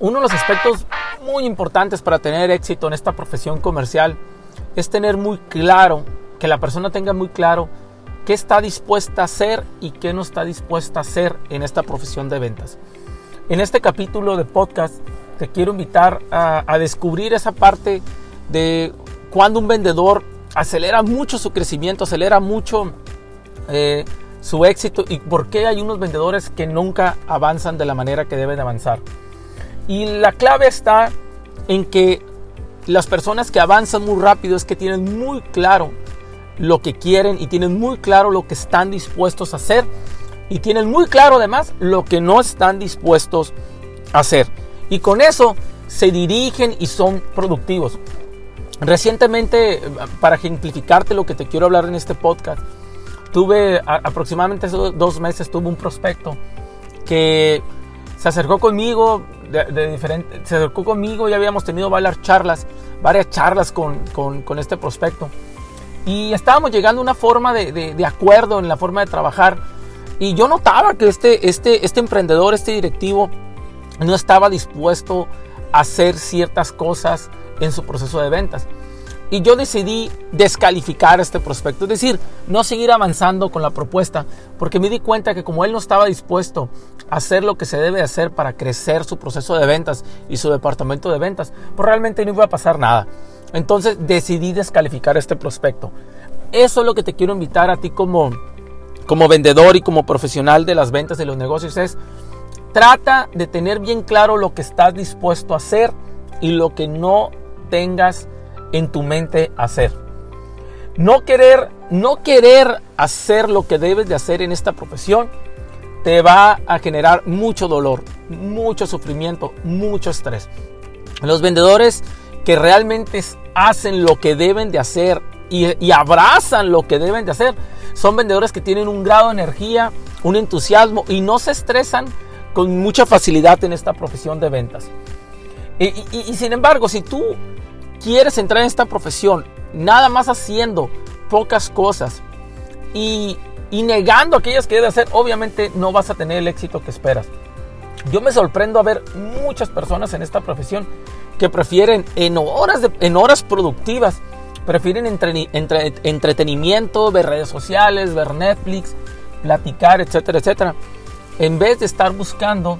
Uno de los aspectos muy importantes para tener éxito en esta profesión comercial es tener muy claro, que la persona tenga muy claro qué está dispuesta a hacer y qué no está dispuesta a hacer en esta profesión de ventas. En este capítulo de podcast te quiero invitar a, descubrir esa parte de cuando un vendedor acelera mucho su crecimiento, acelera mucho eh, su éxito y por qué hay unos vendedores que nunca avanzan de la manera que deben avanzar. Y la clave está en que las personas que avanzan muy rápido es que tienen muy claro lo que quieren y tienen muy claro lo que están dispuestos a hacer y tienen muy claro además lo que no están dispuestos a hacer. Y con eso se dirigen y son productivos. Recientemente, para ejemplificarte lo que te quiero hablar en este podcast, tuve aproximadamente dos meses, tuve un prospecto que se acercó conmigo, de, diferente, se acercó conmigo y habíamos tenido varias charlas, varias charlas con, con, este prospecto. Y estábamos llegando a una forma de, de, acuerdo en la forma de trabajar. Y yo notaba que este, este, este emprendedor, este directivo, no estaba dispuesto a hacer ciertas cosas en su proceso de ventas. Y yo decidí descalificar este prospecto, es decir, no seguir avanzando con la propuesta, porque me di cuenta que como él no estaba dispuesto a hacer lo que se debe hacer para crecer su proceso de ventas y su departamento de ventas, pues realmente no iba a pasar nada. Entonces decidí descalificar este prospecto. Eso es lo que te quiero invitar a ti como, como vendedor y como profesional de las ventas y los negocios es trata de tener bien claro lo que estás dispuesto a hacer y lo que no tengas en tu mente hacer. No querer, no querer hacer lo que debes de hacer en esta profesión te va a generar mucho dolor, mucho sufrimiento, mucho estrés. Los vendedores que realmente hacen lo que deben de hacer y, abrazan lo que deben de hacer son vendedores que tienen un grado de energía, un entusiasmo y no se estresan con mucha facilidad en esta profesión de ventas. y sin embargo, si tú quieres entrar en esta profesión nada más haciendo pocas cosas y, negando aquellas que debes hacer, obviamente no vas a tener el éxito que esperas. Yo me sorprendo a ver muchas personas en esta profesión que prefieren en horas, en horas productivas, prefieren entre, entretenimiento, ver redes sociales, ver Netflix, platicar, etcétera, etcétera, en vez de estar buscando,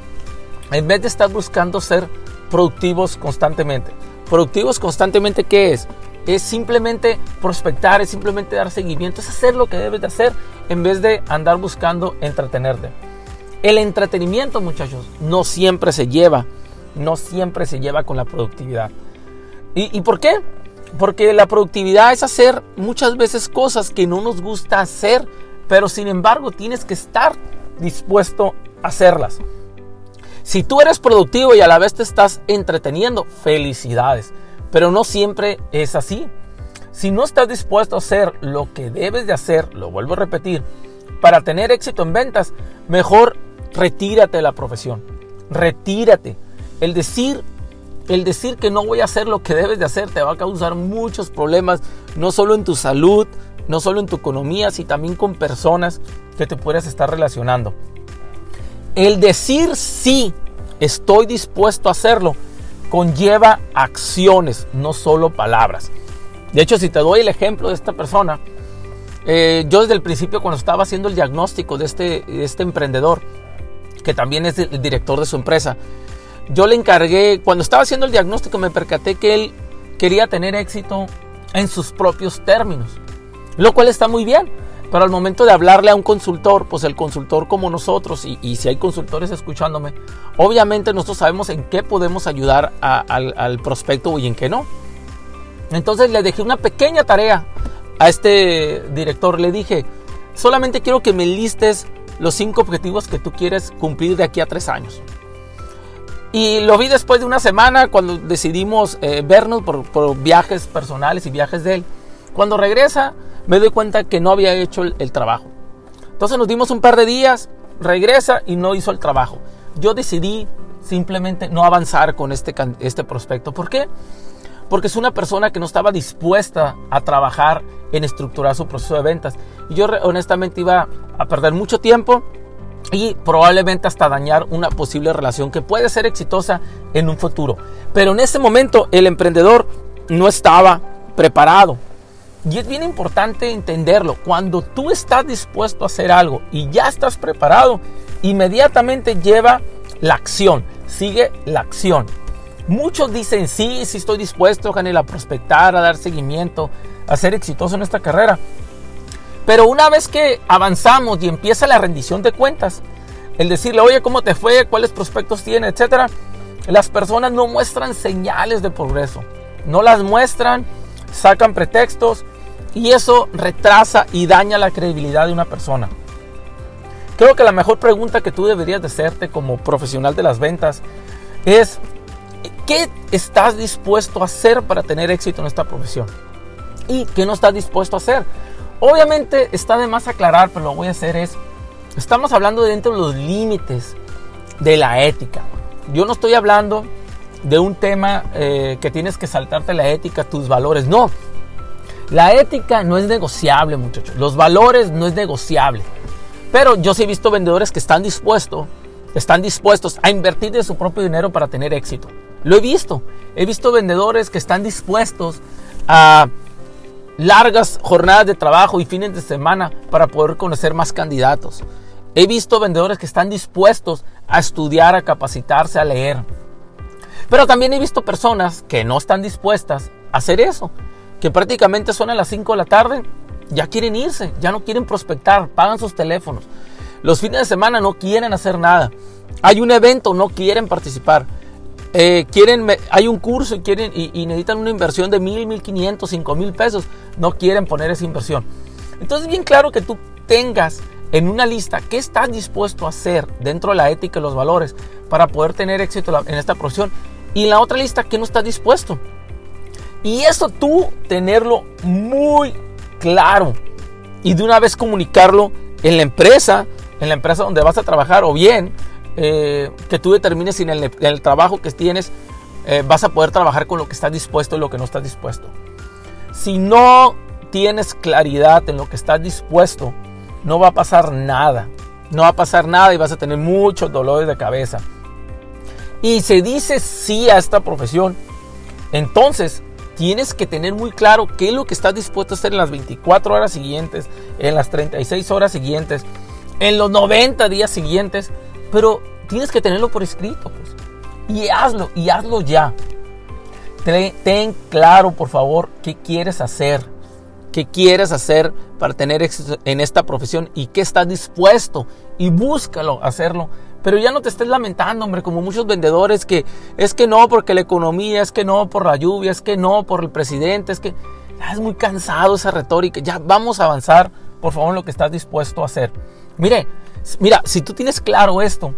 en vez de estar buscando ser productivos constantemente. Productivos constantemente, ¿qué es? Es simplemente prospectar, es simplemente dar seguimiento, es hacer lo que debes de hacer en vez de andar buscando entretenerte. El entretenimiento, muchachos, no siempre se lleva, no siempre se lleva con la productividad. ¿Y, por qué? Porque la productividad es hacer muchas veces cosas que no nos gusta hacer, pero sin embargo tienes que estar dispuesto a hacerlas. Si tú eres productivo y a la vez te estás entreteniendo, felicidades. Pero no siempre es así. Si no estás dispuesto a hacer lo que debes de hacer, lo vuelvo a repetir, para tener éxito en ventas, mejor retírate de la profesión. Retírate. El decir, el decir que no voy a hacer lo que debes de hacer te va a causar muchos problemas, no solo en tu salud, no solo en tu economía, sino también con personas que te puedas estar relacionando. El decir sí, estoy dispuesto a hacerlo, conlleva acciones, no solo palabras. De hecho, si te doy el ejemplo de esta persona, eh, yo desde el principio cuando estaba haciendo el diagnóstico de este, este emprendedor, que también es el director de su empresa, yo le encargué, cuando estaba haciendo el diagnóstico me percaté que él quería tener éxito en sus propios términos, lo cual está muy bien. Pero al momento de hablarle a un consultor, pues el consultor como nosotros, y, si hay consultores escuchándome, obviamente nosotros sabemos en qué podemos ayudar al, prospecto y en qué no. Entonces le dejé una pequeña tarea a este director. Le dije, solamente quiero que me listes los cinco objetivos que tú quieres cumplir de aquí a tres años. Y lo vi después de una semana cuando decidimos eh, vernos por, por viajes personales y viajes de él. Cuando regresa, me doy cuenta que no había hecho el, trabajo. Entonces nos dimos un par de días, regresa y no hizo el trabajo. Yo decidí simplemente no avanzar con este, este prospecto. ¿Por qué? Porque es una persona que no estaba dispuesta a trabajar en estructurar su proceso de ventas. Y yo honestamente iba a perder mucho tiempo y probablemente hasta dañar una posible relación que puede ser exitosa en un futuro. Pero en ese momento el emprendedor no estaba preparado. Y es bien importante entenderlo. Cuando tú estás dispuesto a hacer algo y ya estás preparado, inmediatamente lleva la acción. Sigue la acción. Muchos dicen, sí, sí estoy dispuesto, Janel, a prospectar, a dar seguimiento, a ser exitoso en esta carrera. Pero una vez que avanzamos y empieza la rendición de cuentas, el decirle, oye, ¿cómo te fue? ¿Cuáles prospectos tiene? Etcétera. Las personas no muestran señales de progreso. No las muestran, sacan pretextos y eso retrasa y daña la credibilidad de una persona. Creo que la mejor pregunta que tú deberías de hacerte como profesional de las ventas es, ¿qué estás dispuesto a hacer para tener éxito en esta profesión? ¿Y qué no estás dispuesto a hacer? Obviamente está de más aclarar, pero lo voy a hacer es, estamos hablando dentro de los límites de la ética. Yo no estoy hablando de un tema eh, que tienes que saltarte la ética, tus valores. No, la ética no es negociable, muchachos. Los valores no es negociable. Pero yo sí he visto vendedores que están dispuestos, están dispuestos a invertir de su propio dinero para tener éxito. Lo he visto. He visto vendedores que están dispuestos a largas jornadas de trabajo y fines de semana para poder conocer más candidatos. He visto vendedores que están dispuestos a estudiar, a capacitarse, a leer. Pero también he visto personas que no están dispuestas a hacer eso, que prácticamente son a las 5 de la tarde, ya quieren irse, ya no quieren prospectar, pagan sus teléfonos. Los fines de semana no quieren hacer nada. Hay un evento, no quieren participar. Eh, quieren, hay un curso y, quieren, y, necesitan una inversión de mil, mil quinientos, cinco mil pesos. No quieren poner esa inversión. Entonces, bien claro que tú tengas en una lista qué estás dispuesto a hacer dentro de la ética y los valores para poder tener éxito en esta profesión. Y en la otra lista, qué no estás dispuesto. Y eso tú tenerlo muy claro y de una vez comunicarlo en la empresa, en la empresa donde vas a trabajar o bien eh, que tú determines si en el, trabajo que tienes eh, vas a poder trabajar con lo que estás dispuesto y lo que no estás dispuesto. Si no tienes claridad en lo que estás dispuesto, no va a pasar nada. No va a pasar nada y vas a tener muchos dolores de cabeza. Y se dice sí a esta profesión, entonces tienes que tener muy claro qué es lo que estás dispuesto a hacer en las 24 horas siguientes, en las 36 horas siguientes, en los 90 días siguientes, pero tienes que tenerlo por escrito. Pues. Y hazlo, y hazlo ya. Ten, claro, por favor, qué quieres hacer. ¿Qué quieres hacer para tener éxito en esta profesión? ¿Y qué estás dispuesto? Y búscalo hacerlo. Pero ya no te estés lamentando, hombre, como muchos vendedores que es que no porque la economía, es que no por la lluvia, es que no por el presidente, es que es muy cansado esa retórica. Ya vamos a avanzar, por favor, lo que estás dispuesto a hacer. Mire, Mira, si tú tienes claro esto,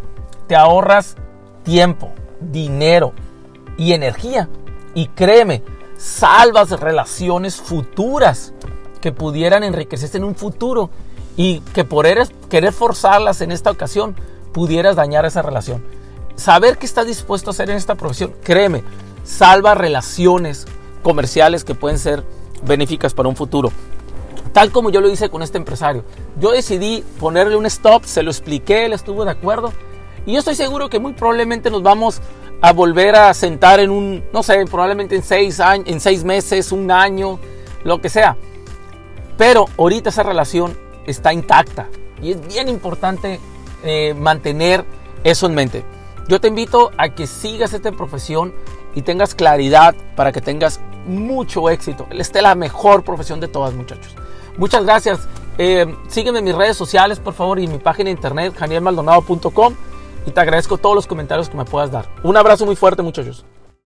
te ahorras tiempo, dinero y energía. Y créeme, salvas relaciones futuras que pudieran enriquecerse en un futuro y que por querer forzarlas en esta ocasión pudieras dañar esa relación. Saber qué estás dispuesto a hacer en esta profesión, créeme, salva relaciones comerciales que pueden ser benéficas para un futuro tal como yo lo hice con este empresario. Yo decidí ponerle un stop, se lo expliqué, él estuvo de acuerdo. Y yo estoy seguro que muy probablemente nos vamos a volver a sentar en un, no sé, probablemente en seis, años, en seis meses, un año, lo que sea. Pero ahorita esa relación está intacta. Y es bien importante eh, mantener eso en mente. Yo te invito a que sigas esta profesión y tengas claridad para que tengas mucho éxito. Esta es la mejor profesión de todas, muchachos. Muchas gracias. Eh, sígueme en mis redes sociales, por favor, y en mi página de internet, janielmaldonado.com. Y te agradezco todos los comentarios que me puedas dar. Un abrazo muy fuerte, muchachos.